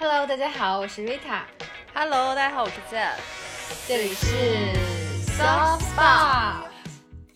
Hello，大家好，我是 Rita。Hello，大家好，我是 Zen。这里是 Soft Spot。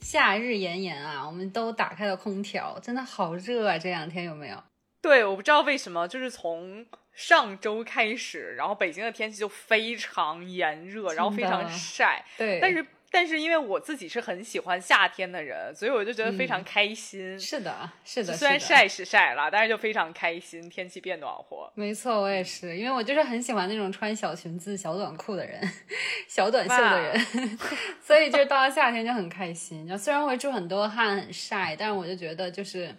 夏日炎炎啊，我们都打开了空调，真的好热啊！这两天有没有？对，我不知道为什么，就是从上周开始，然后北京的天气就非常炎热，然后非常晒。对，但是但是因为我自己是很喜欢夏天的人，所以我就觉得非常开心。嗯、是的，是的，虽然晒是晒了，但是就非常开心，天气变暖和。没错，我也是，因为我就是很喜欢那种穿小裙子、小短裤的人，小短袖的人，所以就是到了夏天就很开心。然后虽然会出很多汗、很晒，但是我就觉得就是。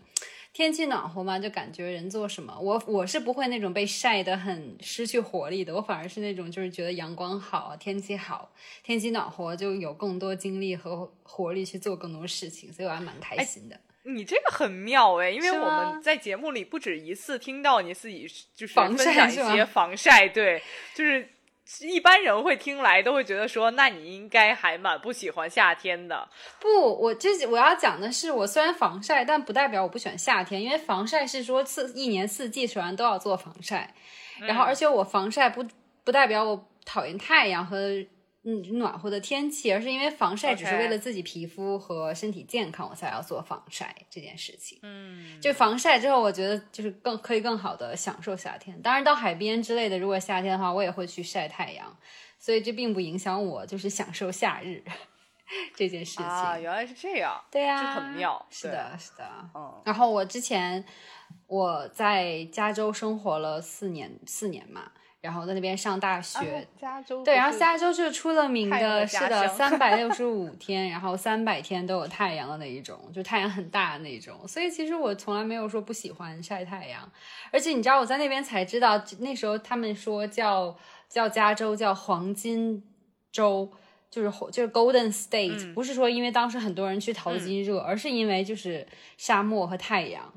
天气暖和嘛，就感觉人做什么，我我是不会那种被晒得很失去活力的，我反而是那种就是觉得阳光好，天气好，天气暖和，就有更多精力和活力去做更多事情，所以我还蛮开心的。你这个很妙哎，因为我们在节目里不止一次听到你自己就是分享一些防晒，对，就是。一般人会听来都会觉得说，那你应该还蛮不喜欢夏天的。不，我这我要讲的是，我虽然防晒，但不代表我不喜欢夏天，因为防晒是说四一年四季虽然都要做防晒，嗯、然后而且我防晒不不代表我讨厌太阳和嗯暖和的天气，而是因为防晒只是为了自己皮肤和身体健康，我才要做防晒这件事情。嗯，就防晒之后，我觉得就是更可以更好的享受夏天。当然，到海边之类的，如果夏天的话，我也会去晒太阳，所以这并不影响我就是享受夏日 这件事情。啊，原来是这样。对呀、啊，这很妙。是的，是的。嗯。然后我之前我在加州生活了四年，四年嘛。然后在那边上大学，啊、加州对，然后加州就是出了名的，的是的，三百六十 五天，然后三百天都有太阳的那一种，就太阳很大的那种。所以其实我从来没有说不喜欢晒太阳，而且你知道我在那边才知道，那时候他们说叫叫加州叫黄金州，就是就是 Golden State，、嗯、不是说因为当时很多人去淘金热，嗯、而是因为就是沙漠和太阳。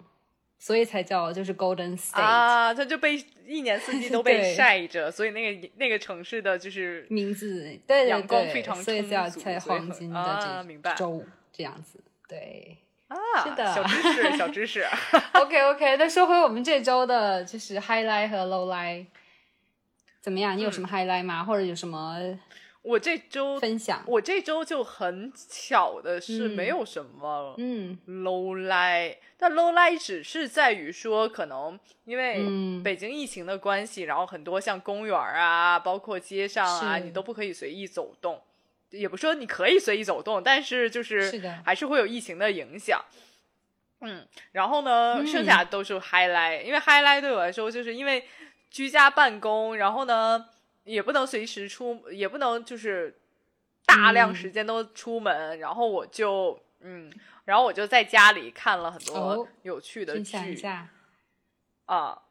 所以才叫就是 Golden State 啊，它就被一年四季 都被晒着，所以那个那个城市的就是名字，阳光非常所以叫才黄金的这样子，对啊，是的，小知识，小知识。OK OK，那说回我们这周的就是 highlight 和 low light，怎么样？你有什么 highlight 吗？嗯、或者有什么？我这周分享，我这周就很巧的是没有什么嗯 low 嗯、但 low light 只是在于说，可能因为北京疫情的关系，嗯、然后很多像公园啊，包括街上啊，你都不可以随意走动。也不说你可以随意走动，但是就是还是会有疫情的影响。嗯，然后呢，嗯、剩下都是 highlight，因为 highlight 对我来说，就是因为居家办公，然后呢。也不能随时出，也不能就是大量时间都出门，嗯、然后我就嗯，然后我就在家里看了很哦多有趣的剧啊、呃，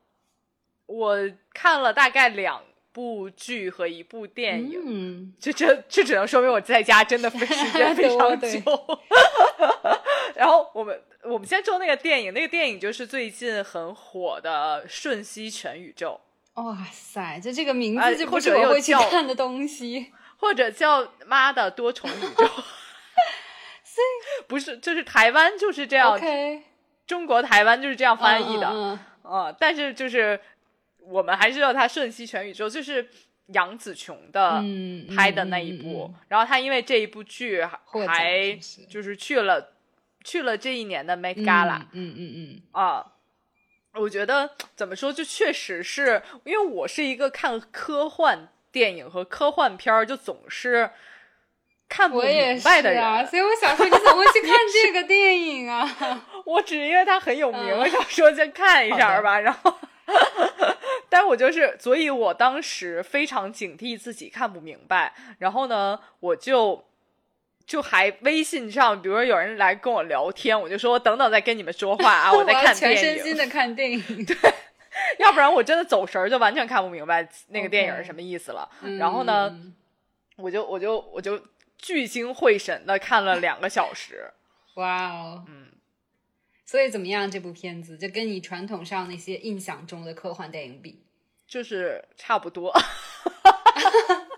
我看了大概两部剧和一部电影，嗯，这这这只能说明我在家真的 时间非常久。然后我们我们先说那个电影，那个电影就是最近很火的《瞬息全宇宙》。哇塞，就这个名字就不是我会去看的东西，或者叫“妈的多重宇宙 ”，所以 不是，就是台湾就是这样 okay, 中国台湾就是这样翻译的，嗯,嗯,呃、但是就是我们还是叫它“瞬息全宇宙”，就是杨紫琼的拍的那一部，嗯嗯嗯、然后她因为这一部剧还就是去了去了这一年的 Met Gala，嗯嗯嗯。啊。我觉得怎么说，就确实是因为我是一个看科幻电影和科幻片儿就总是看不明白的人，啊、所以我想说，你怎么会去 看这个电影啊？我只因为它很有名，嗯、我想说先看一下吧。然后，但我就是，所以我当时非常警惕自己看不明白。然后呢，我就。就还微信上，比如说有人来跟我聊天，我就说我等等再跟你们说话啊，我在看电影，全身心的看电影，对，要不然我真的走神儿，就完全看不明白那个电影是什么意思了。Okay. 然后呢，嗯、我就我就我就聚精会神的看了两个小时。哇哦，嗯，所以怎么样？这部片子就跟你传统上那些印象中的科幻电影比，就是差不多。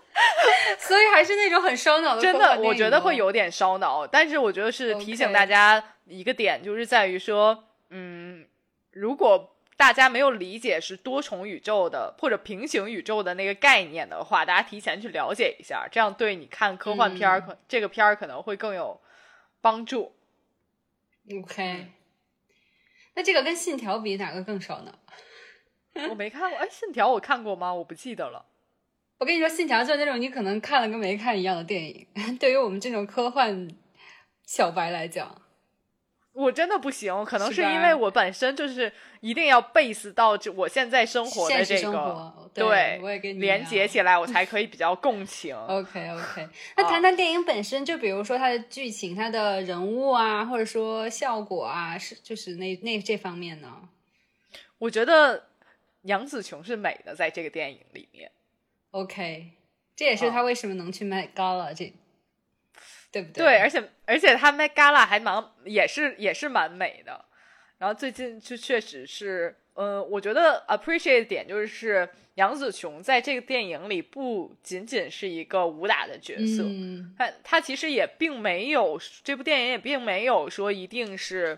所以还是那种很烧脑的，真的，我觉得会有点烧脑。但是我觉得是提醒大家一个点，就是在于说，嗯，如果大家没有理解是多重宇宙的或者平行宇宙的那个概念的话，大家提前去了解一下，这样对你看科幻片儿，可这个片儿可能会更有帮助。OK，那这个跟《信条》比，哪个更烧脑？我没看过，哎，《信条》我看过吗？我不记得了。我跟你说，《信条》就是那种你可能看了跟没看一样的电影。对于我们这种科幻小白来讲，我真的不行，可能是因为我本身就是一定要 base 到这我现在生活的这个，活，对我也跟你连接起来，我才可以比较共情。OK OK，那谈谈电影本身，就比如说它的剧情、它的人物啊，或者说效果啊，是就是那那这方面呢我觉得杨紫琼是美的，在这个电影里面。？OK，这也是啊他为什么能去 Met Gala 这，对不对，对而且而且他 Met Gala 还蛮也是也是蛮美的。然后最近就确实是，嗯、我觉得 appreciate 点就是杨紫琼在这个电影里不仅仅是一个武打的角色，嗯他他其实也并没有这部电影也并没有说一定是，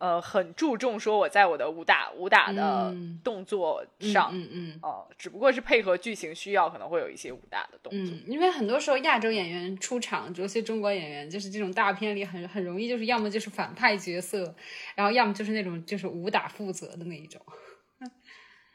呃，很注重说我在我的武打武打的嗯动作嗯上，嗯嗯哦、只不过是配合剧情需要，可能会有一些武打的动作。嗯，因为很多时候亚洲演员出场，尤其中国演员，就是这种大片里很很容易就是要么就是反派角色，然后要么就是那种就是武打负责的那一种。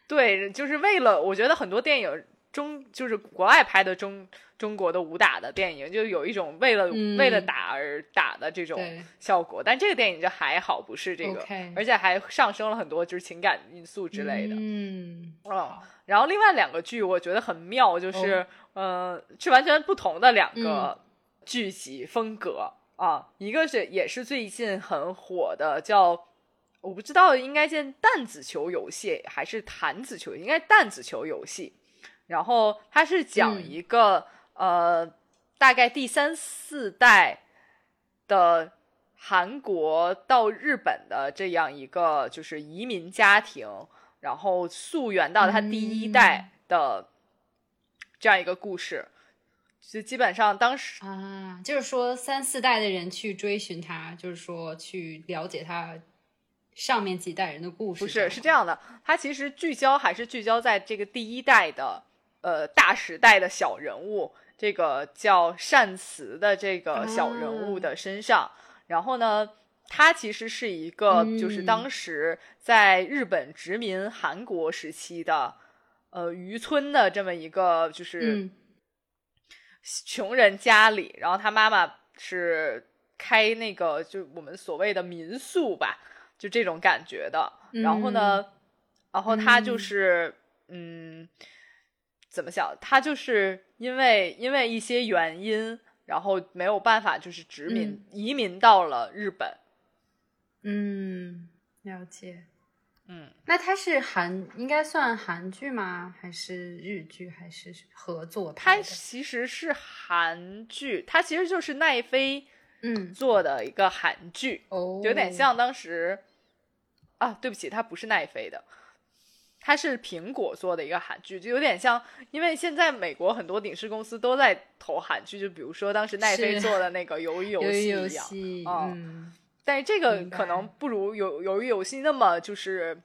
对，就是为了我觉得很多电影中就是国外拍的中中国的武打的电影，就有一种为了、嗯为了打而打的这种效果，但这个电影就还好，不是这个而且还上升了很多就是情感因素之类的。嗯，嗯，然后另外两个剧我觉得很妙，就是、呃是完全不同的两个剧集风格、啊，一个是也是最近很火的叫。我不知道应该叫弹子球游戏还是弹子球，应该弹子球游戏。然后它是讲嗯一个、呃，大概第三四代的韩国到日本的这样一个就是移民家庭，然后溯源到他第一代的这样一个故事。就基本上当时啊，就是说三四代的人去追寻他，就是说去了解他上面几代人的故事。不是是这，样的，它其实聚焦还是聚焦在这个第一代的呃大时代的小人物，这个叫善慈的这个小人物的身上。然后呢，他其实是一个就是嗯当时在日本殖民韩国时期的呃渔村的这么一个就是。嗯穷人家里，然后他妈妈是开那个就我们所谓的民宿吧，就这种感觉的。然后呢，然后他就是嗯怎么想？他就是因为因为一些原因，然后没有办法就是殖民、嗯移民到了日本。嗯，了解。嗯，那它是韩，应该算韩剧吗？还是日剧？还是合作它拍的？其实是韩剧，它其实就是奈飞嗯，做的一个韩剧。哦，有点像当时啊，对不起，它不是奈飞的，它是苹果做的一个韩剧，就有点像，因为现在美国很多影视公司都在投韩剧，就比如说当时奈飞做的那个鱿鱼游戏一样，游戏，哦嗯，但是这个可能不如有鱿鱼游戏那么就是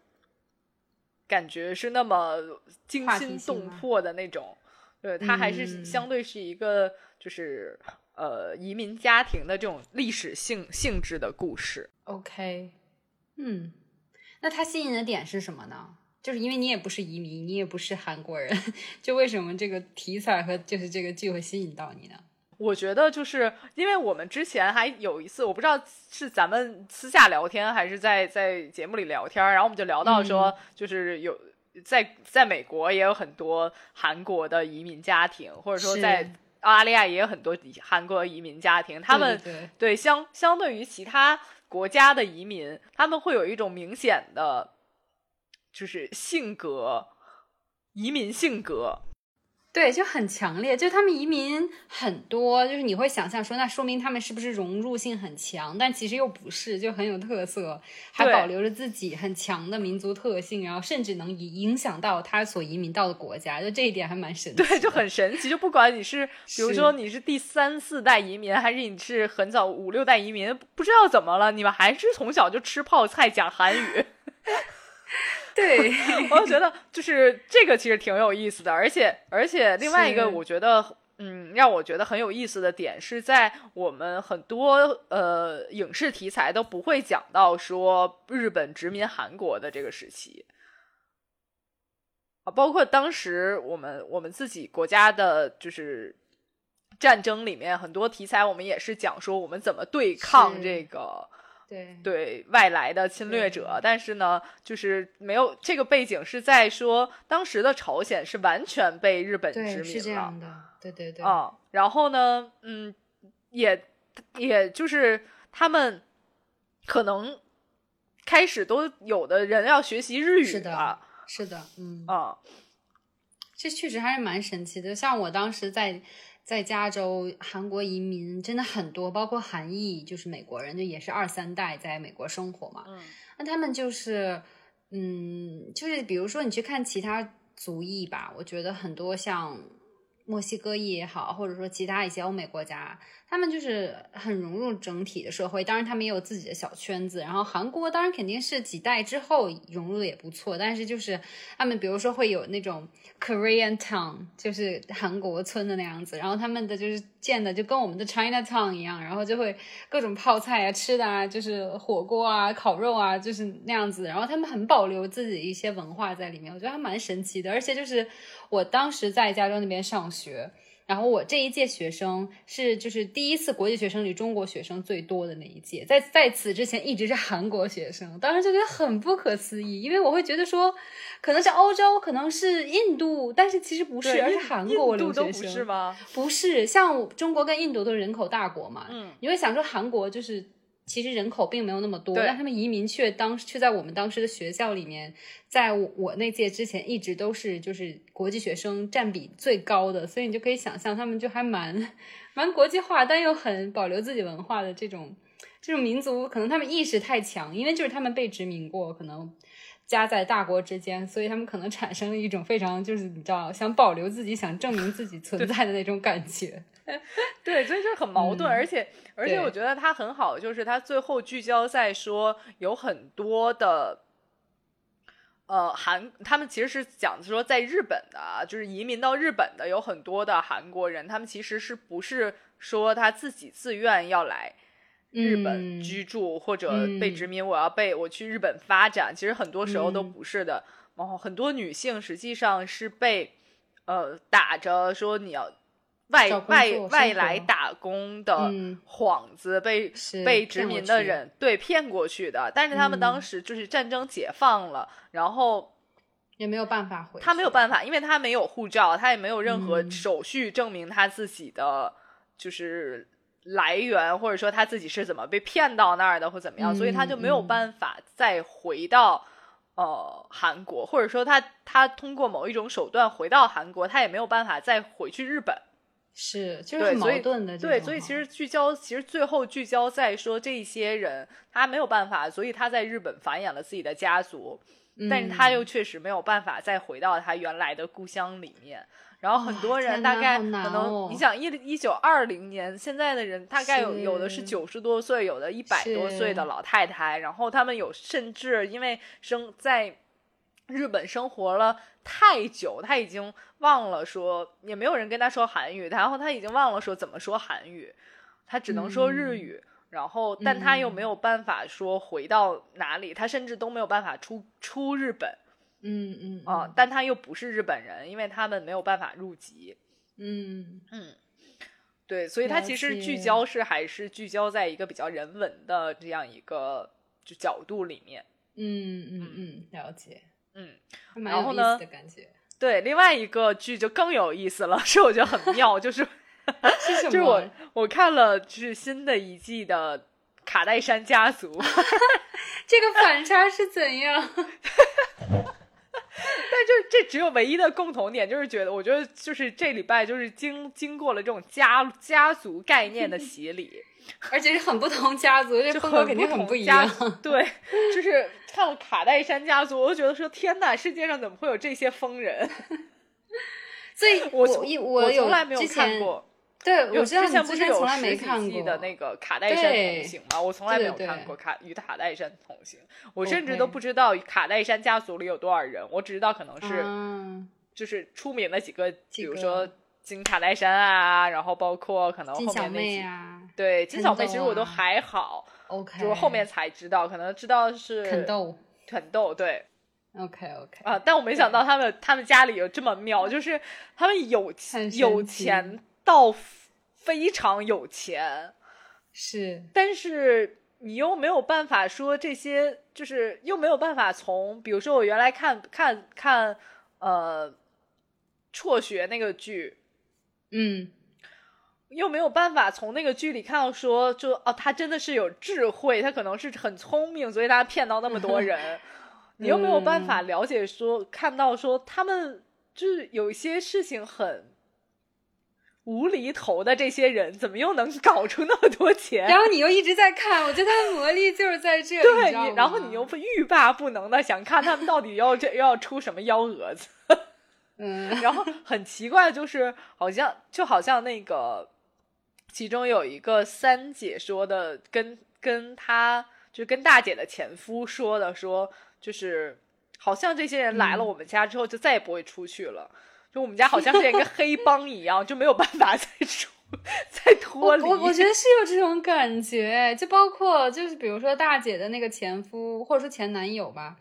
感觉是那么惊心动魄的那种，对，它还是嗯相对是一个就是。呃，移民家庭的这种历史性性质的故事，OK，嗯，那它吸引的点是什么呢？就是因为你也不是移民，你也不是韩国人，就为什么这个题材和就是这个剧会吸引到你呢？我觉得就是因为我们之前还有一次，我不知道是咱们私下聊天还是在在节目里聊天，然后我们就聊到说，就是有在在美国也有很多韩国的移民家庭，或者说在澳大利亚也有很多韩国移民家庭，他们对相相对于其他国家的移民，他们会有一种明显的，就是性格，移民性格。对，就很强烈，就是他们移民很多，就是你会想象说，那说明他们是不是融入性很强？但其实又不是，就很有特色，还保留着自己很强的民族特性，然后甚至能影影响到他所移民到的国家，就这一点还蛮神奇。对，就很神奇。就不管你是，比如说你是第三四代移民，还是你是很早五六代移民，不知道怎么了，你们还是从小就吃泡菜讲韩语。对，我觉得就是这个其实挺有意思的，而且而且另外一个我觉得。嗯，让我觉得很有意思的点是在我们很多呃影视题材都不会讲到说日本殖民韩国的这个时期啊，包括当时我们我们自己国家的就是战争里面很多题材，我们也是讲说我们怎么对抗这个。对。对外来的侵略者，但是呢，就是没有这个背景是在说当时的朝鲜是完全被日本殖民了，是这样的，对对对。啊，然后呢，嗯，也也就是他们可能开始都有的人要学习日语是的，是的，嗯。啊，这确实还是蛮神奇的，像我当时在。在加州，韩国移民真的很多，包括韩裔，就是美国人，就也是二三代在美国生活嘛。嗯，那他们就是，嗯，就是比如说你去看其他族裔吧，我觉得很多像墨西哥裔也好，或者说其他一些欧美国家。他们就是很融入整体的社会，当然他们也有自己的小圈子。然后韩国当然肯定是几代之后融入的也不错，但是就是他们比如说会有那种 Korean Town，就是韩国村的那样子。然后他们的就是建的就跟我们的 China Town 一样，然后就会各种泡菜啊、吃的啊，就是火锅啊、烤肉啊，就是那样子。然后他们很保留自己一些文化在里面，我觉得还蛮神奇的。而且就是我当时在加州那边上学。然后我这一届学生是就是第一次国际学生里中国学生最多的那一届，在在此之前一直是韩国学生，当时就觉得很不可思议，因为我会觉得说可能是欧洲，可能是印度，但是其实不是，而是韩国留学生，不是吗？不是，像中国跟印度都是人口大国嘛，嗯，你会想说韩国就是。其实人口并没有那么多，但他们移民却当却在我们当时的学校里面，在我那届之前一直都是就是国际学生占比最高的，所以你就可以想象他们就还蛮蛮国际化，但又很保留自己文化的这种这种民族，可能他们意识太强，因为就是他们被殖民过，可能夹在大国之间，所以他们可能产生了一种非常就是你知道想保留自己、想证明自己存在的那种感觉。对，所以就很矛盾，而且而且我觉得他很好，就是他最后聚焦在说有很多的，呃，韩他们其实是讲说在日本的，就是移民到日本的有很多的韩国人，他们其实是不是说他自己自愿要来日本居住或者被殖民，我要被我去日本发展，其实很多时候都不是的。然后很多女性实际上是被呃打着说你要。外外外来打工的幌子被被殖民的人对骗过去的，但是他们当时就是战争解放了，然后也没有办法回，他没有办法，因为他没有护照，他也没有任何手续证明他自己的就是来源，或者说他自己是怎么被骗到那儿的或怎么样，所以他就没有办法再回到呃韩国，或者说他他通过某一种手段回到韩国，他也没有办法再回去日本。是，就是很矛盾的。对，所以其实聚焦，其实最后聚焦在说这些人他没有办法，所以他在日本繁衍了自己的家族，但是他又确实没有办法再回到他原来的故乡里面。然后很多人大概可能，你想一一九二零年，现在的人大概有有的是九十多岁，有的一百多岁的老太太，然后他们有甚至因为生在。日本生活了太久，他已经忘了说，也没有人跟他说韩语，然后他已经忘了说怎么说韩语，他只能说日语，然后但他又没有办法说回到哪里，他甚至都没有办法出出日本，嗯嗯啊，但他又不是日本人，因为他们没有办法入籍，嗯。嗯，对，所以他其实聚焦是还是聚焦在一个比较人文的这样一个就角度里面，嗯嗯嗯，了解。嗯，然后呢？感觉对，另外一个剧就更有意思了，是我觉得很妙，就是 就是我我看了就是新的一季的《卡戴珊家族》，这个反差是怎样？但就这只有唯一的共同点，就是觉得我觉得就是这礼拜就是经经过了这种家家族概念的洗礼。而且是很不同家族，这风格肯定很不一样。对，就是看了卡戴珊家族，我就觉得说天哪，世界上怎么会有这些疯人？所以，我我从来没有看过。对，我知道之前不是有从来没实看过体的那个卡戴珊同行吗？我从来没有看过卡与卡戴珊同行，我甚至都不知道卡戴珊家族里有多少人，我只知道可能是就是出名的几个，比如说金卡戴珊啊，然后包括可能后面那几对金小妹，其实我都还好，OK，就是后面才知道，可能知道是肯豆，肯豆对。OK OK 啊，但我没想到他们他们家里有这么妙，就是他们有有钱到非常有钱，是，但是你又没有办法说这些，就是又没有办法从，比如说我原来看看看呃辍学那个剧，嗯，又没有办法从那个剧里看到说，就哦，他真的是有智慧，他可能是很聪明，所以他骗到那么多人。你又没有办法了解说，看到说他们就是有一些事情很无厘头的，这些人怎么又能搞出那么多钱？然后你又一直在看，我觉得他的魔力就是在这里。对，然后你又欲罢不能的想看他们到底要这要出什么幺蛾子。嗯，然后很奇怪，就是好像就好像那个其中有一个三姐说的，跟跟她就跟大姐的前夫说的说。就是好像这些人来了我们家之后就再也不会出去了，就我们家好像是一个黑帮一样，就没有办法 再出再脱离。我我觉得是有这种感觉，就包括就是比如说大姐的那个前夫或者说前男友吧，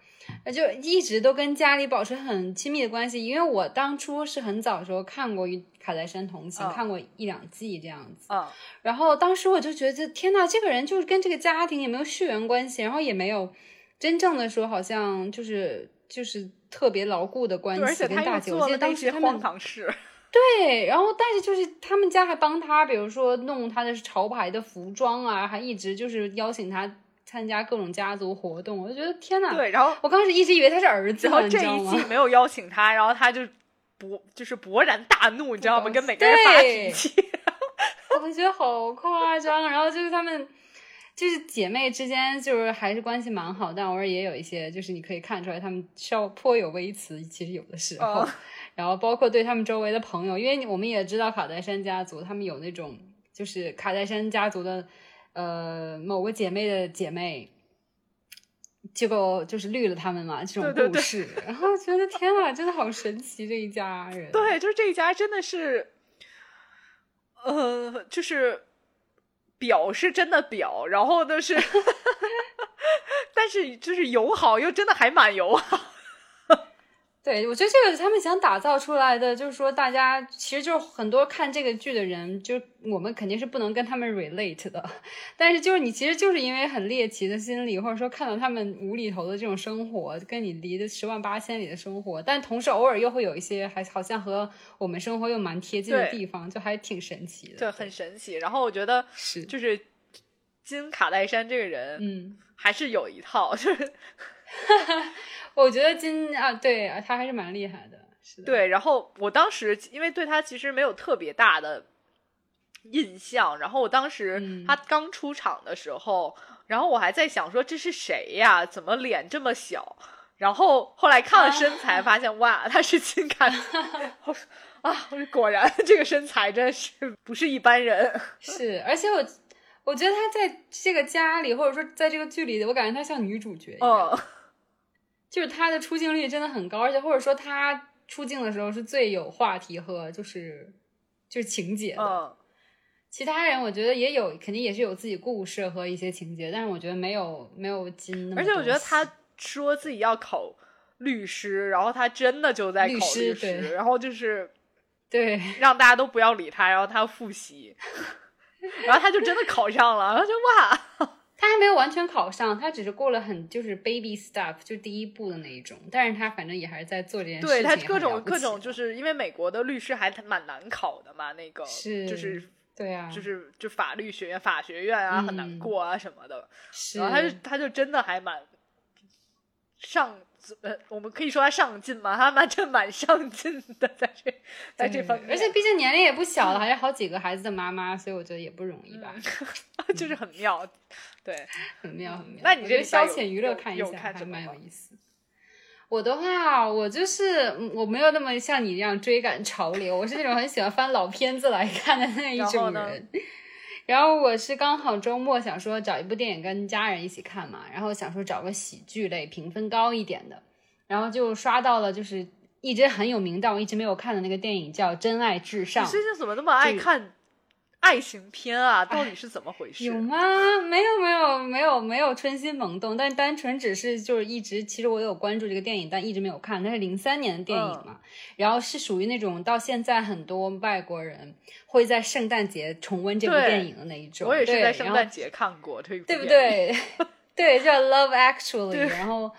就一直都跟家里保持很亲密的关系。因为我当初是很早的时候看过《与卡戴珊同行》，看过一两季这样子，嗯，然后当时我就觉得天呐，这个人就是跟这个家庭也没有血缘关系，然后也没有。真正的说，好像就是就是特别牢固的关系，跟大姐。我记得当时他们 对，然后但是就是他们家还帮他，比如说弄他的潮牌的服装啊，还一直就是邀请他参加各种家族活动。我就觉得天呐，对，然后我刚开始一直以为他是儿子，然后这一季没有邀请他，然后他就勃就是勃然大怒，你知道吗？跟每个人发脾气，我觉得好夸张。然后就是他们。就是姐妹之间，就是还是关系蛮好，但偶尔也有一些，就是你可以看出来，他们稍颇有微词，其实有的时候。然后包括对他们周围的朋友，因为我们也知道卡戴珊家族，他们有那种就是卡戴珊家族的呃某个姐妹的姐妹，结果就是绿了他们嘛，这种故事。然后觉得天呐，真的好神奇这一家人。对，就是这一家真的是，呃，就是。表是真的表，然后呢是，但是就是友好又真的还蛮友好。对，我觉得这个是他们想打造出来的，就是说大家其实就是很多看这个剧的人，就我们肯定是不能跟他们 relate 的，但是就是你其实就是因为很猎奇的心理，或者说看到他们无厘头的这种生活，跟你离的十万八千里的生活，但同时偶尔又会有一些还好像和我们生活又蛮贴近的地方，就还挺神奇的。对，很神奇。然后我觉得是就是金卡戴珊这个人，嗯，还是有一套，就是。我觉得金啊，对啊，他还是蛮厉害的，是的。对，然后我当时因为对他其实没有特别大的印象，然后我当时他刚出场的时候，然后我还在想说这是谁呀？怎么脸这么小？然后后来看了身材，发现哇，他是金卡 啊！果然这个身材真是不是一般人。是，而且我我觉得他在这个家里，或者说在这个剧里，我感觉他像女主角一样。就是他的出镜率真的很高，而且或者说他出镜的时候是最有话题和就是就是情节的。其他人我觉得也有，肯定也是有自己故事和一些情节，但是我觉得没有没有金。而且我觉得他说自己要考律师，然后他真的就在考律师，然后就是对让大家都不要理他，然后他复习，然后他就真的考上了，然后就哇。他还没有完全考上，他只是过了很就是 baby step，就第一步的那一种。但是他反正也还是在做这件事情。对他各种各种，就是因为美国的律师还蛮难考的嘛，那个是就是对啊，就是就法律学院、法学院啊，很难过啊什么的。是，然后他就他就真的还蛮上。呃，我们可以说他上进吗？他蛮这蛮上进的，在这在这方面，而且毕竟年龄也不小了，还是好几个孩子的妈妈，所以我觉得也不容易吧。就是很妙，对，很妙很妙。那你这消遣娱乐看一下还蛮有意思。我的话，我就是我没有那么像你一样追赶潮流，我是那种很喜欢翻老片子来看的那一种人。然后我是刚好周末想说找一部电影跟家人一起看嘛，然后想说找个喜剧类评分高一点的，然后就刷到了就是一直很有名但我一直没有看的那个电影叫《真爱至上》。你最近怎么那么爱看？爱情片啊，到底是怎么回事？有吗？没有，没有，没有，没有春心萌动，但单纯只是就是一直，其实我有关注这个电影，但一直没有看。它是零三年的电影嘛，然后是属于那种到现在很多外国人会在圣诞节重温这部电影的那一种。我也是在圣诞节看过，对不对？对，叫《Love Actually》，然后。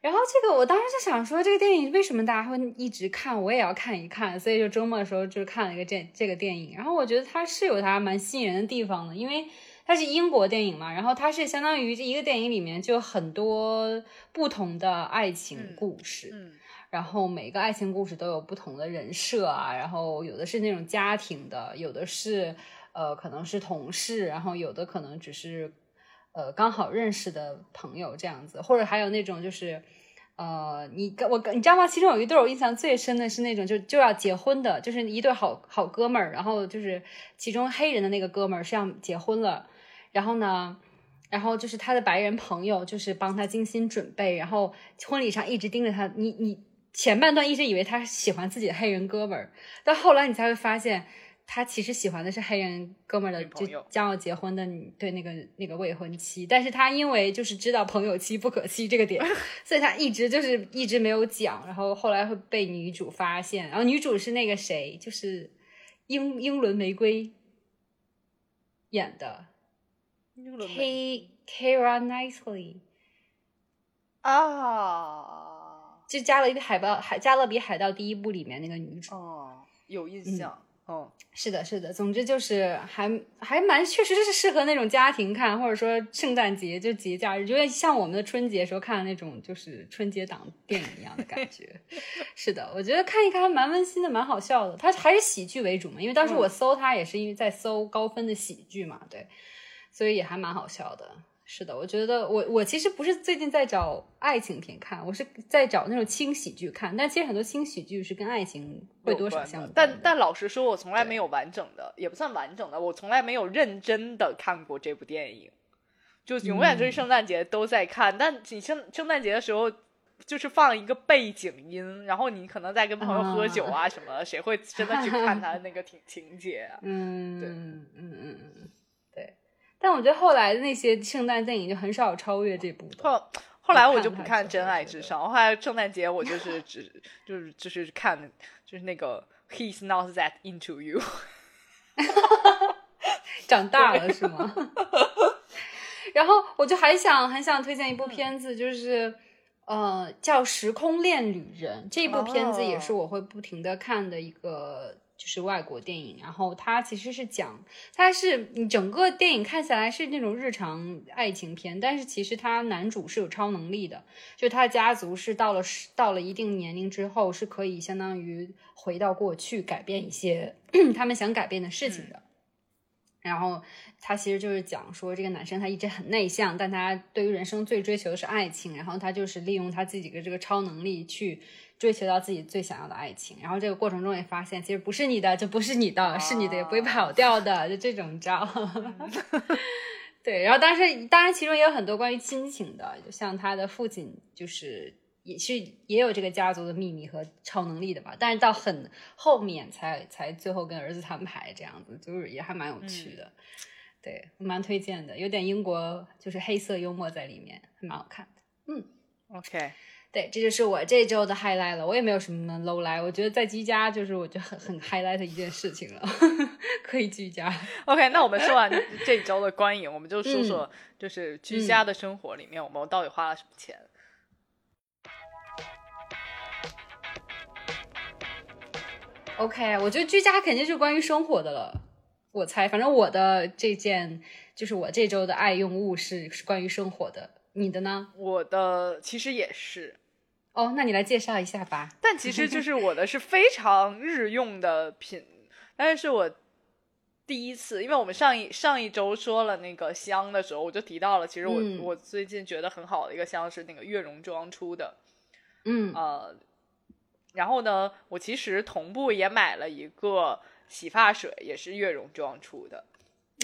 然后这个我当时就想说，这个电影为什么大家会一直看，我也要看一看。所以就周末的时候就看了一个这这个电影。然后我觉得它是有它蛮吸引人的地方的，因为它是英国电影嘛。然后它是相当于这一个电影里面就很多不同的爱情故事，嗯，然后每个爱情故事都有不同的人设啊。然后有的是那种家庭的，有的是呃可能是同事，然后有的可能只是。呃，刚好认识的朋友这样子，或者还有那种就是，呃，你跟我你知道吗？其中有一对我印象最深的是那种就就要结婚的，就是一对好好哥们儿，然后就是其中黑人的那个哥们儿是要结婚了，然后呢，然后就是他的白人朋友就是帮他精心准备，然后婚礼上一直盯着他，你你前半段一直以为他喜欢自己的黑人哥们儿，但后来你才会发现。他其实喜欢的是黑人哥们儿的，就将要结婚的对那个那个未婚妻，但是他因为就是知道朋友妻不可欺这个点，所以他一直就是一直没有讲，然后后来会被女主发现，然后女主是那个谁，就是英英伦玫瑰演的，K Kara Knightley 啊，就加勒比海盗海加勒比海盗第一部里面那个女主，哦，有印象。哦，是的，是的，总之就是还还蛮，确实是适合那种家庭看，或者说圣诞节就节假日，就像我们的春节时候看的那种，就是春节档电影一样的感觉。是的，我觉得看一看还蛮温馨的，蛮好笑的。它还是喜剧为主嘛，因为当时我搜它也是因为在搜高分的喜剧嘛，对，所以也还蛮好笑的。是的，我觉得我我其实不是最近在找爱情片看，我是在找那种轻喜剧看。但其实很多轻喜剧是跟爱情会多少相关。但但老实说，我从来没有完整的，也不算完整的，我从来没有认真的看过这部电影。就永远就是圣诞节都在看，但你圣圣诞节的时候就是放一个背景音，然后你可能在跟朋友喝酒啊什么，谁会真的去看他的那个 情情节？嗯，对，嗯嗯嗯。但我觉得后来的那些圣诞电影就很少超越这部的。后后来我就不看《真爱至上》，后来圣诞节我就是只就是就是看就是那个 He's not that into you。长大了是吗？然后我就还想很想推荐一部片子，就是呃叫《时空恋旅人》这部片子，也是我会不停的看的一个。就是外国电影，然后它其实是讲，它是你整个电影看起来是那种日常爱情片，但是其实它男主是有超能力的，就他的家族是到了到了一定年龄之后是可以相当于回到过去改变一些 他们想改变的事情的。然后他其实就是讲说，这个男生他一直很内向，但他对于人生最追求的是爱情，然后他就是利用他自己的这个超能力去。追求到自己最想要的爱情，然后这个过程中也发现，其实不是你的就不是你的，是你的也不会跑掉的，就这种招。对，然后当时当然其中也有很多关于亲情的，就像他的父亲就是也是也有这个家族的秘密和超能力的吧，但是到很后面才才最后跟儿子摊牌这样子，就是也还蛮有趣的。对，蛮推荐的，有点英国就是黑色幽默在里面，还蛮好看的。嗯，OK。对，这就是我这周的 highlight 了。我也没有什么 low 来，我觉得在居家就是我觉得很很 highlight 的一件事情了，可以居家。OK，那我们说完这周的观影，我们就说说就是居家的生活里面，我们到底花了什么钱？OK，我觉得居家肯定是关于生活的了。我猜，反正我的这件就是我这周的爱用物是是关于生活的。你的呢？我的其实也是。哦，那你来介绍一下吧。但其实就是我的是非常日用的品，但是我第一次，因为我们上一上一周说了那个香的时候，我就提到了，其实我我最近觉得很好的一个香是那个悦榕庄出的，嗯呃，然后呢，我其实同步也买了一个洗发水，也是悦榕庄出的。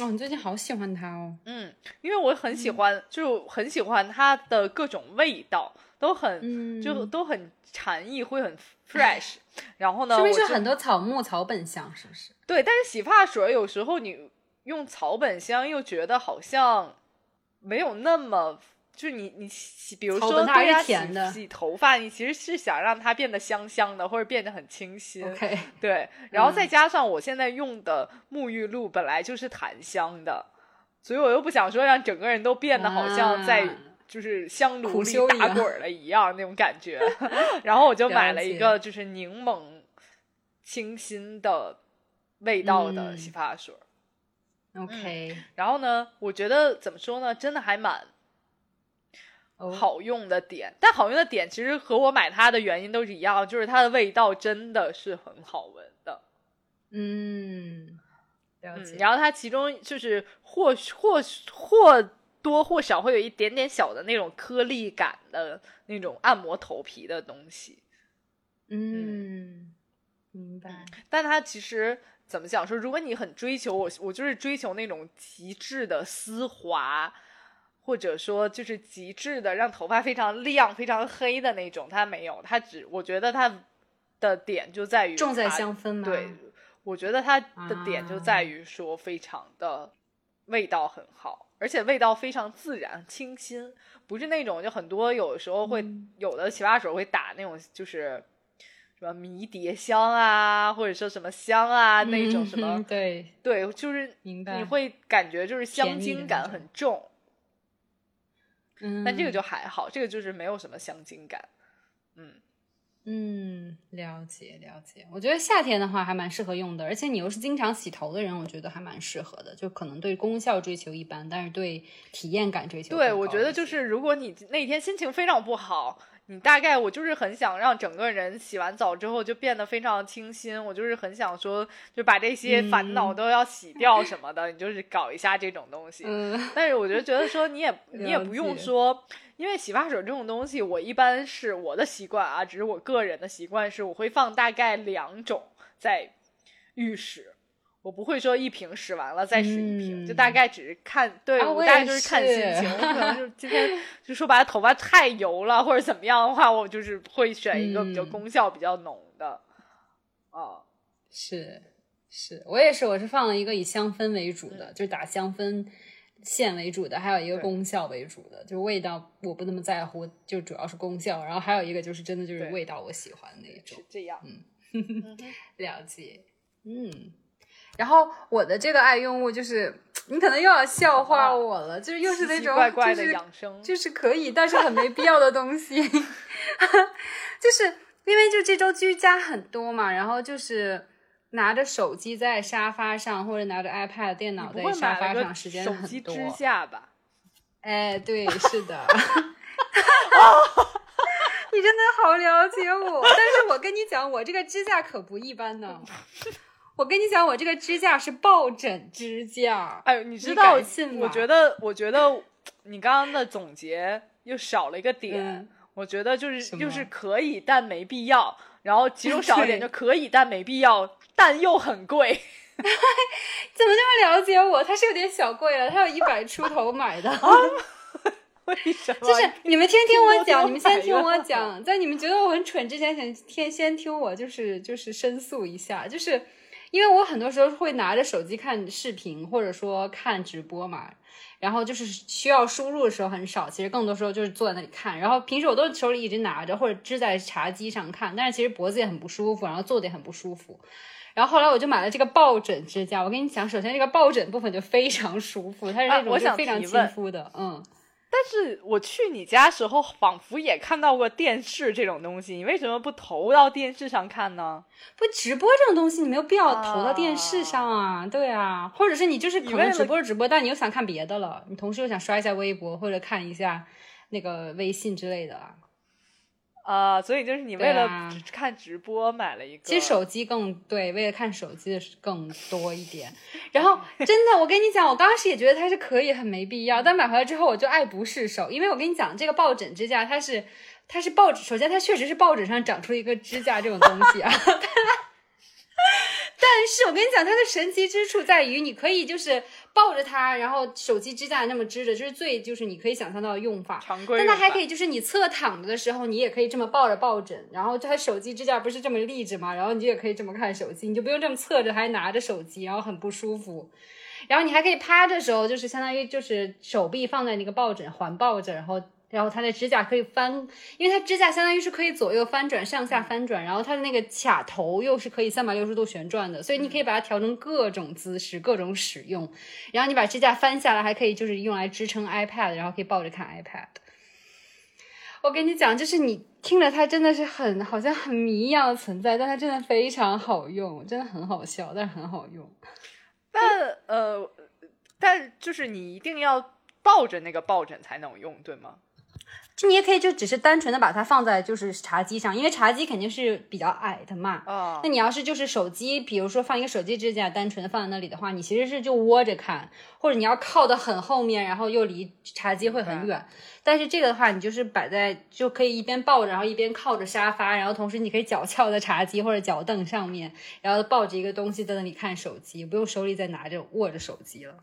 哦，你最近好喜欢它哦。嗯，因为我很喜欢，就很喜欢它的各种味道，都很、嗯就都很禅意，会很 fresh。然后呢，说明我就是很多草木草本香，是不是？对，但是洗发水有时候你用草本香又觉得好像没有那么，就是你你洗，比如说草本它还是对呀洗洗头发，你其实是想让它变得香香的，或者变得很清新。OK，对，然后再嗯加上我现在用的沐浴露本来就是檀香的，所以我又不想说让整个人都变得好像在啊就是香炉里打滚儿了一样那种感觉。然后我就买了一个就是柠檬清新的味道的嗯洗发水。OK，然后呢，我觉得怎么说呢，真的还蛮哦，好用的点，但好用的点其实和我买它的原因都是一样，就是它的味道真的是很好闻的。嗯，了嗯，解。然后它其中就是或或或多或少会有一点点小的那种颗粒感的那种按摩头皮的东西，嗯，明白。但它其实怎么讲说，如果你很追求我，我就是追求那种极致的丝滑。或者说，就是极致的让头发非常亮、非常黑的那种，它没有，它只我觉得它的点就在于重在香氛吗？对，我觉得它的点就啊在于说非常的味道很好，而且味道非常自然清新，不是那种就很多有的时候会、嗯有的洗发水会打那种就是什么迷迭香啊，或者说什么香啊、那种什么嗯，对，对，就是你会感觉就是香精感很重，嗯，但这个就还好，这个就是没有什么香精感，嗯。嗯，了解了解。我觉得夏天的话还蛮适合用的，而且你又是经常洗头的人，我觉得还蛮适合的。就可能对功效追求一般，但是对体验感追求对，我觉得就是如果你那天心情非常不好，你大概我就是很想让整个人洗完澡之后就变得非常清新，我就是很想说，就把这些烦恼嗯都要洗掉什么的，你就是搞一下这种东西。嗯但是我就觉得说你也 你也不用说，因为洗发水这种东西，我一般是我的习惯啊，只是我个人的习惯是我会放大概两种在浴室。我不会说一瓶使完了再使一瓶，就大嗯概只是看，对、啊我大概就是看心情。我可能就是今天就说白了头发太油了或者怎么样的话，我就是会选一个比较嗯功效比较浓的。哦，是是，我也是，我是放了一个以香氛为主的，就是打香氛线为主的，还有一个功效为主的，就是味道我不那么在乎，就主要是功效，然后还有一个就是真的就是味道我喜欢那一种是。这样。嗯 了解，嗯。然后我的这个爱用物就是，你可能又要笑话我了，就是又是那种怪怪的就是养生，就是可以，但是很没必要的东西。就是因为就这周居家很多嘛，然后就是拿着手机在沙发上，或者拿着 iPad 电脑在沙发上，时间手很多。机支架吧？哎，对，是的。你真的好了解我，但是我跟你讲，我这个支架可不一般呢。我跟你讲，我这个支架是抱枕支架。哎呦，你知道信，我觉得，我觉得你刚刚的总结又少了一个点。嗯我觉得就是什就是可以，但没必要。然后其中少一点就可以，但没必要，但又很贵。怎么这么了解我？它是有点小贵了，它有一百出头买的。啊 为什么？就是你们先听我讲，你们先听我讲，在你们觉得我很蠢之前，先先先听我就是就是申诉一下，就是因为我很多时候会拿着手机看视频或者说看直播嘛，然后就是需要输入的时候很少，其实更多时候就是坐在那里看，然后平时我都手里一直拿着或者支在茶几上看，但是其实脖子也很不舒服，然后坐的也很不舒服。然后后来我就买了这个抱枕支架，我跟你讲，首先这个抱枕部分就非常舒服，它是那种非常亲肤的，嗯。但是我去你家时候，仿佛也看到过电视这种东西，你为什么不投到电视上看呢？不直播这种东西，你没有必要投到电视上啊，对啊，或者是你就是可能直播是直播，但你又想看别的了，你同时又想刷一下微博或者看一下那个微信之类的啊。啊、所以就是你为了看直播买了一个。其实手机更对，为了看手机的是更多一点。然后 真的，我跟你讲，我当时也觉得它是可以，很没必要。但买回来之后，我就爱不释手，因为我跟你讲，这个抱枕支架它是它是报纸，首先它确实是报纸上长出一个支架这种东西啊。但是我跟你讲，它的神奇之处在于，你可以就是抱着它，然后手机支架那么支着，这是最就是你可以想象到的用法。常规。但它还可以就是你侧躺着的时候，你也可以这么抱着抱枕，然后它手机支架不是这么立着嘛，然后你就也可以这么看手机，你就不用这么侧着还拿着手机，然后很不舒服。然后你还可以趴着时候，就是相当于就是手臂放在那个抱枕环抱着，然后。然后它的支架可以翻，因为它支架相当于是可以左右翻转、上下翻转，然后它的那个卡头又是可以三百六十度旋转的，所以你可以把它调成各种姿势、各种使用。然后你把支架翻下来，还可以就是用来支撑 iPad，然后可以抱着看 iPad。我跟你讲，就是你听着它真的是很好像很迷一样的存在，但它真的非常好用，真的很好笑，但是很好用。但呃，但就是你一定要抱着那个抱枕才能用，对吗？就你也可以就只是单纯的把它放在就是茶几上，因为茶几肯定是比较矮的嘛。啊，那你要是就是手机，比如说放一个手机支架，单纯的放在那里的话，你其实是就窝着看，或者你要靠的很后面，然后又离茶几会很远。但是这个的话，你就是摆在就可以一边抱着，然后一边靠着沙发，然后同时你可以脚翘在茶几或者脚凳上面，然后抱着一个东西在那里看手机，不用手里再拿着握着手机了。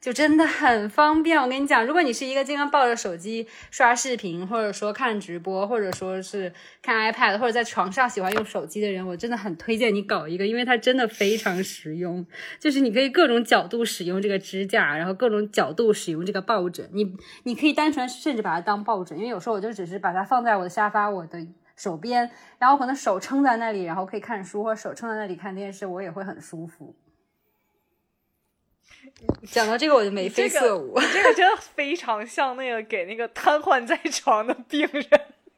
就真的很方便，我跟你讲，如果你是一个经常抱着手机刷视频，或者说看直播，或者说是看 iPad，或者在床上喜欢用手机的人，我真的很推荐你搞一个，因为它真的非常实用。就是你可以各种角度使用这个支架，然后各种角度使用这个抱枕。你你可以单纯甚至把它当抱枕，因为有时候我就只是把它放在我的沙发、我的手边，然后可能手撑在那里，然后可以看书，或者手撑在那里看电视，我也会很舒服。讲到这个我就眉飞色舞，这个真的非常像那个给那个瘫痪在床的病人。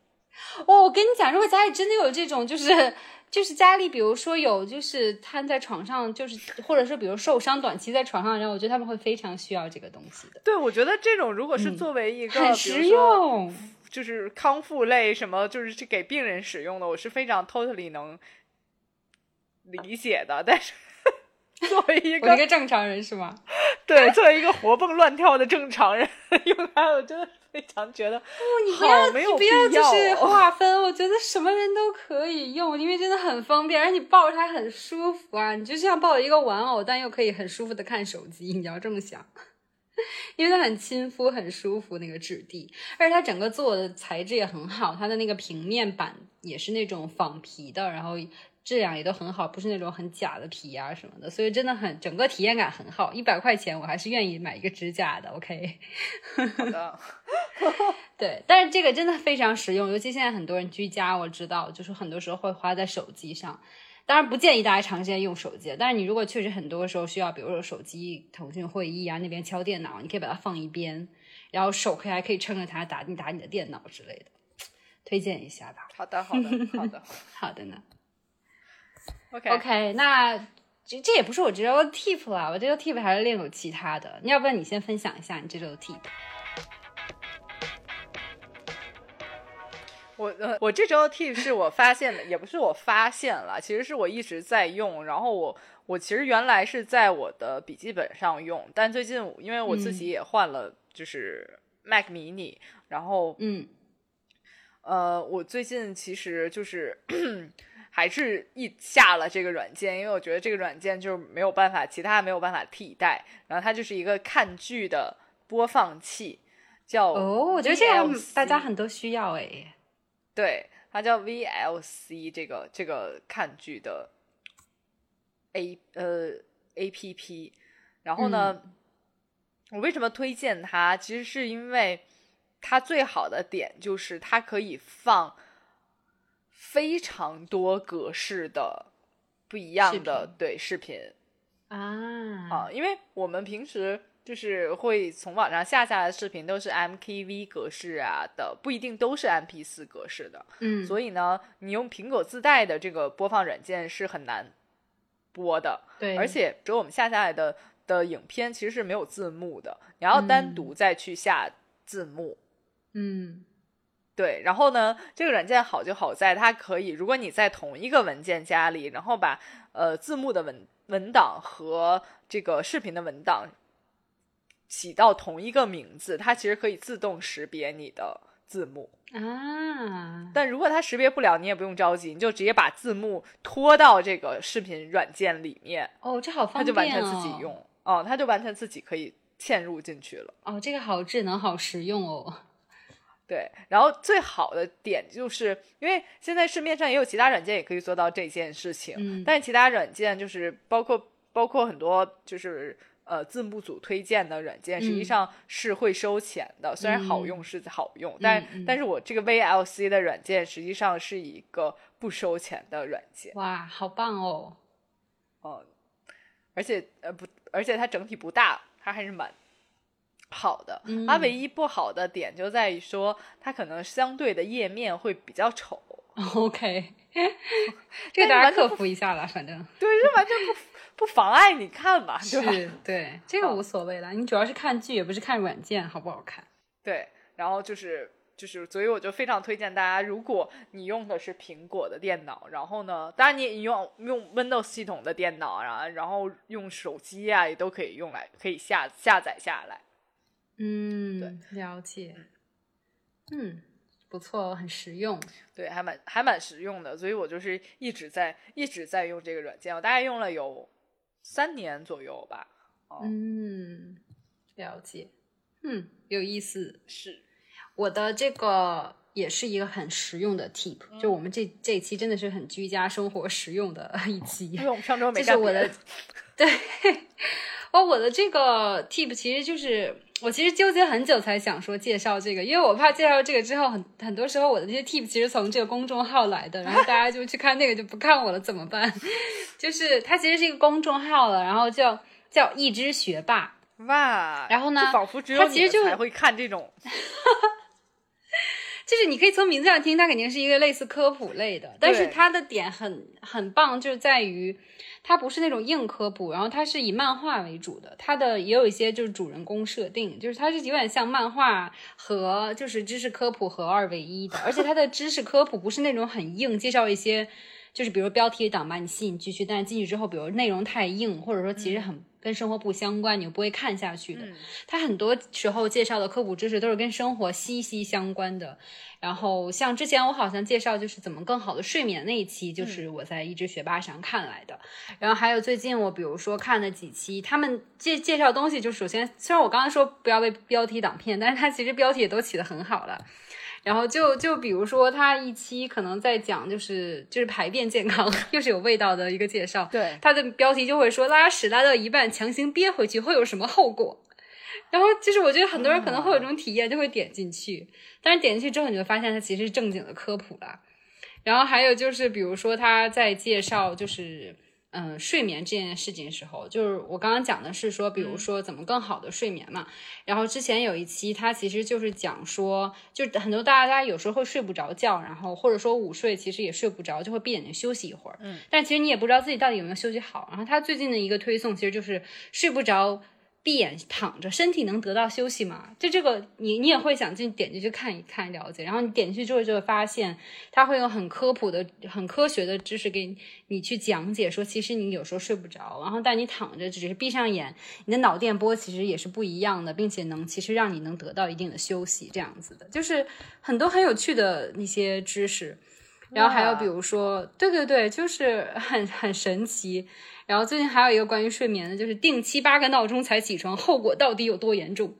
哦，我跟你讲，如果家里真的有这种，就是就是家里，比如说有就是瘫在床上，就是或者说比如受伤短期在床上，然后我觉得他们会非常需要这个东西的。对，我觉得这种如果是作为一个很实用，就是康复类什么，就是给病人使用的，我是非常 totally 能理解的，但是。作为一个一个正常人是吗？对，作为一个活蹦乱跳的正常人，用它我真的非常觉得，不，你不要，你不要就是划分，我觉得什么人都可以用，因为真的很方便，而且你抱着它很舒服啊，你就像抱着一个玩偶，但又可以很舒服的看手机，你要这么想，因为它很亲肤，很舒服那个质地，而且它整个做的材质也很好，它的那个平面板也是那种仿皮的，然后。质量也都很好，不是那种很假的皮啊什么的，所以真的很整个体验感很好。一百块钱我还是愿意买一个支架的。OK，好的，对，但是这个真的非常实用，尤其现在很多人居家，我知道就是很多时候会花在手机上。当然不建议大家长时间用手机，但是你如果确实很多时候需要，比如说手机、腾讯会议啊那边敲电脑，你可以把它放一边，然后手可以还可以撑着它打你打你的电脑之类的，推荐一下吧。好的，好的，好的，好的呢。OK，那这这也不是我这周的 tip 了，我这周 tip 还是另有其他的。你要不然你先分享一下你这周的 tip。我呃，我这周的 tip 是我发现的，也不是我发现了，其实是我一直在用。然后我我其实原来是在我的笔记本上用，但最近因为我自己也换了，就是 Mac mini，然后嗯，呃，我最近其实就是。还是一下了这个软件，因为我觉得这个软件就是没有办法，其他没有办法替代。然后它就是一个看剧的播放器，叫哦，我觉得这样大家很多需要哎。对，它叫 VLC 这个这个看剧的 A 呃 APP。然后呢，我为什么推荐它？其实是因为它最好的点就是它可以放。非常多格式的不一样的对视频啊啊，因为我们平时就是会从网上下下来的视频都是 MKV 格式啊的，不一定都是 MP 四格式的。嗯，所以呢，你用苹果自带的这个播放软件是很难播的。对，而且只有我们下下来的的影片其实是没有字幕的，你要单独再去下字幕。嗯。对，然后呢，这个软件好就好在它可以，如果你在同一个文件夹里，然后把呃字幕的文文档和这个视频的文档起到同一个名字，它其实可以自动识别你的字幕啊。但如果它识别不了，你也不用着急，你就直接把字幕拖到这个视频软件里面。哦，这好方便哦。它就完全自己用哦，它就完全自己可以嵌入进去了。哦，这个好智能，好实用哦。对，然后最好的点就是因为现在市面上也有其他软件也可以做到这件事情，嗯，但是其他软件就是包括包括很多就是呃字幕组推荐的软件，实际上是会收钱的。虽然好用是好用，但但是我这个 VLC 的软件实际上是一个不收钱的软件。哇，好棒哦！哦，而且呃不，而且它整体不大，它还是蛮。好的，它唯一不好的点就在于说，它可能相对的页面会比较丑。OK，这个大家克服一下了，反正对，这完全不不妨碍你看嘛，是吧？对，这个无所谓了。你主要是看剧，也不是看软件好不好看。对，然后就是就是，所以我就非常推荐大家，如果你用的是苹果的电脑，然后呢，当然你你用用 Windows 系统的电脑，然后然后用手机啊，也都可以用来，可以下下载下来。嗯，了解。嗯，不错，很实用。对，还蛮还蛮实用的，所以我就是一直在一直在用这个软件，我大概用了有三年左右吧。嗯，了解。嗯，有意思。是，我的这个也是一个很实用的 tip，就我们这这一期真的是很居家生活实用的一期。因为我们上周 没干。这是我的，对。哦，我的这个 tip 其实就是。我其实纠结很久才想说介绍这个，因为我怕介绍这个之后，很很多时候我的这些 tip 其实从这个公众号来的，然后大家就去看那个就不看我了，怎么办？就是它其实是一个公众号了，然后叫叫一只学霸哇，然后呢，仿佛只有你才会看这种，就是你可以从名字上听，它肯定是一个类似科普类的，但是它的点很很棒，就在于。它不是那种硬科普，然后它是以漫画为主的，它的也有一些就是主人公设定，就是它是有点像漫画和就是知识科普合二为一的，而且它的知识科普不是那种很硬，介绍一些就是比如标题党把你吸引进去，但是进去之后，比如内容太硬，或者说其实很跟生活不相关，你又不会看下去的。它很多时候介绍的科普知识都是跟生活息息相关的。然后像之前我好像介绍就是怎么更好的睡眠那一期，就是我在一只学霸上看来的。然后还有最近我比如说看了几期，他们介介绍东西，就首先虽然我刚刚说不要被标题党骗，但是他其实标题也都起得很好了。然后就就比如说他一期可能在讲就是就是排便健康，又是有味道的一个介绍。对，他的标题就会说拉屎拉到一半强行憋回去会有什么后果。然后就是我觉得很多人可能会有这种体验，就会点进去。但是点进去之后，你就发现它其实是正经的科普了。然后还有就是，比如说他在介绍就是嗯睡眠这件事情的时候，就是我刚刚讲的是说，比如说怎么更好的睡眠嘛。然后之前有一期，他其实就是讲说，就很多大家有时候会睡不着觉，然后或者说午睡其实也睡不着，就会闭眼睛休息一会儿。嗯。但其实你也不知道自己到底有没有休息好。然后他最近的一个推送其实就是睡不着。闭眼躺着，身体能得到休息吗？就这个，你你也会想进点进去看一看了解，然后你点进去之后就会发现，他会用很科普的、很科学的知识给你去讲解，说其实你有时候睡不着，然后但你躺着只是闭上眼，你的脑电波其实也是不一样的，并且能其实让你能得到一定的休息，这样子的，就是很多很有趣的一些知识。然后还有比如说，对对对，就是很很神奇。然后最近还有一个关于睡眠的，就是定七八个闹钟才起床，后果到底有多严重？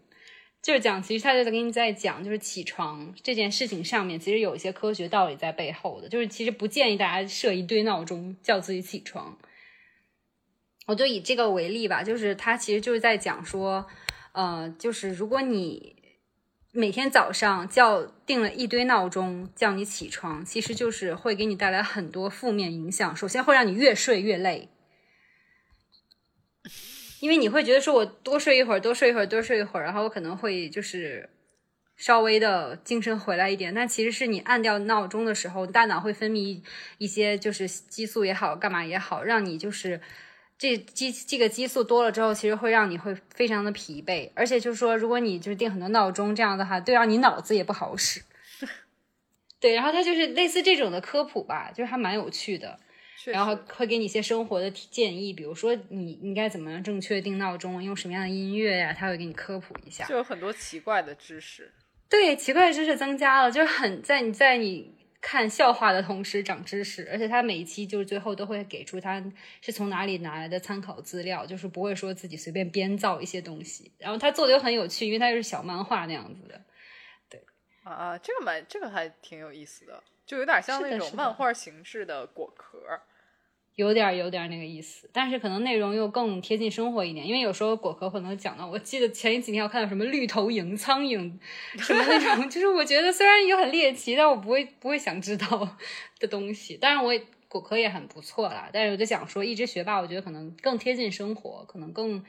就是讲，其实他就在跟你在讲，就是起床这件事情上面，其实有一些科学道理在背后的。就是其实不建议大家设一堆闹钟叫自己起床。我就以这个为例吧，就是他其实就是在讲说，呃，就是如果你每天早上叫定了一堆闹钟叫你起床，其实就是会给你带来很多负面影响。首先会让你越睡越累。因为你会觉得说，我多睡一会儿，多睡一会儿，多睡一会儿，然后我可能会就是稍微的精神回来一点。但其实是你按掉闹钟的时候，大脑会分泌一些就是激素也好，干嘛也好，让你就是这激这个激素多了之后，其实会让你会非常的疲惫。而且就是说，如果你就是定很多闹钟这样的话，对，让你脑子也不好使。对，然后它就是类似这种的科普吧，就是还蛮有趣的。然后会给你一些生活的建议，比如说你应该怎么样正确定闹钟，用什么样的音乐呀？他会给你科普一下。就有很多奇怪的知识。对，奇怪的知识增加了，就是很在你在你看笑话的同时长知识，而且他每一期就是最后都会给出他是从哪里拿来的参考资料，就是不会说自己随便编造一些东西。然后他做的又很有趣，因为他又是小漫画那样子的。对啊啊，这个蛮这个还挺有意思的，就有点像那种漫画形式的果壳。有点有点那个意思，但是可能内容又更贴近生活一点，因为有时候果壳可能讲到，我记得前几天我看到什么绿头蝇、苍蝇，什么那种，就是我觉得虽然也很猎奇，但我不会不会想知道 的东西。当然，我果壳也很不错啦。但是我就想说，一只学霸，我觉得可能更贴近生活，可能更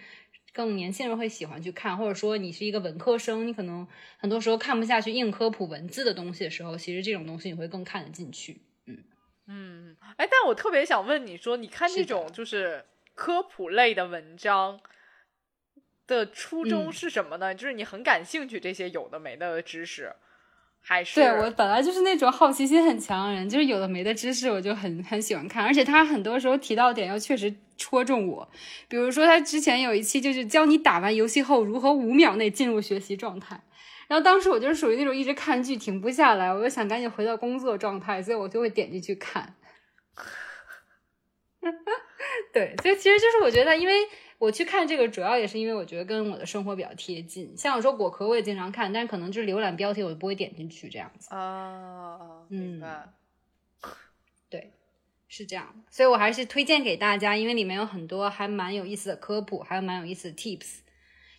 更年轻人会喜欢去看，或者说你是一个文科生，你可能很多时候看不下去硬科普文字的东西的时候，其实这种东西你会更看得进去。嗯，哎，但我特别想问你说，你看这种就是科普类的文章的初衷是什么呢？就是你很感兴趣这些有的没的知识，还是？对我本来就是那种好奇心很强的人，就是有的没的知识我就很很喜欢看，而且他很多时候提到点又确实戳中我。比如说他之前有一期就是教你打完游戏后如何五秒内进入学习状态。然后当时我就是属于那种一直看剧停不下来，我就想赶紧回到工作状态，所以我就会点进去看。对，所以其实就是我觉得，因为我去看这个，主要也是因为我觉得跟我的生活比较贴近。像我说果壳，我也经常看，但是可能就是浏览标题，我就不会点进去这样子。啊，明白。对，是这样。所以我还是推荐给大家，因为里面有很多还蛮有意思的科普，还有蛮有意思的 tips。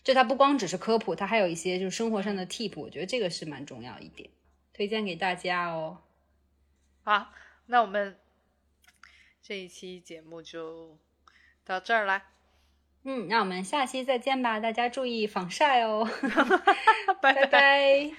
就它不光只是科普，它还有一些就是生活上的 tip，我觉得这个是蛮重要一点，推荐给大家哦。好，那我们这一期节目就到这儿啦。嗯，那我们下期再见吧，大家注意防晒哦。拜拜。